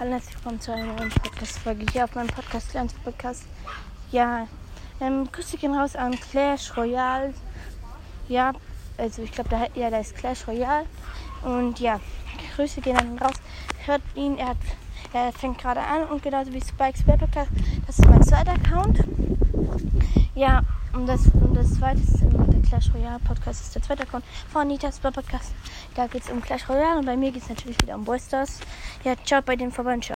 Hallo, herzlich willkommen zu einer neuen Podcast-Folge hier auf meinem Podcast, Lernst Podcast. Ja, ähm, Grüße gehen raus an Clash Royale. Ja, also ich glaube, da, ja, da ist Clash Royale. Und ja, Grüße gehen an ihn raus. Hört ihn, er, hat, er fängt gerade an und genauso wie Spikes Web Podcast. Das ist mein zweiter Account. Ja, und das, und das zweite ist der Clash Royale Podcast, ist der zweite Account von Nitas Podcast. Da geht es um Clash Royale und bei mir geht es natürlich wieder um Boysters. Ja, ciao bei den. Ciao.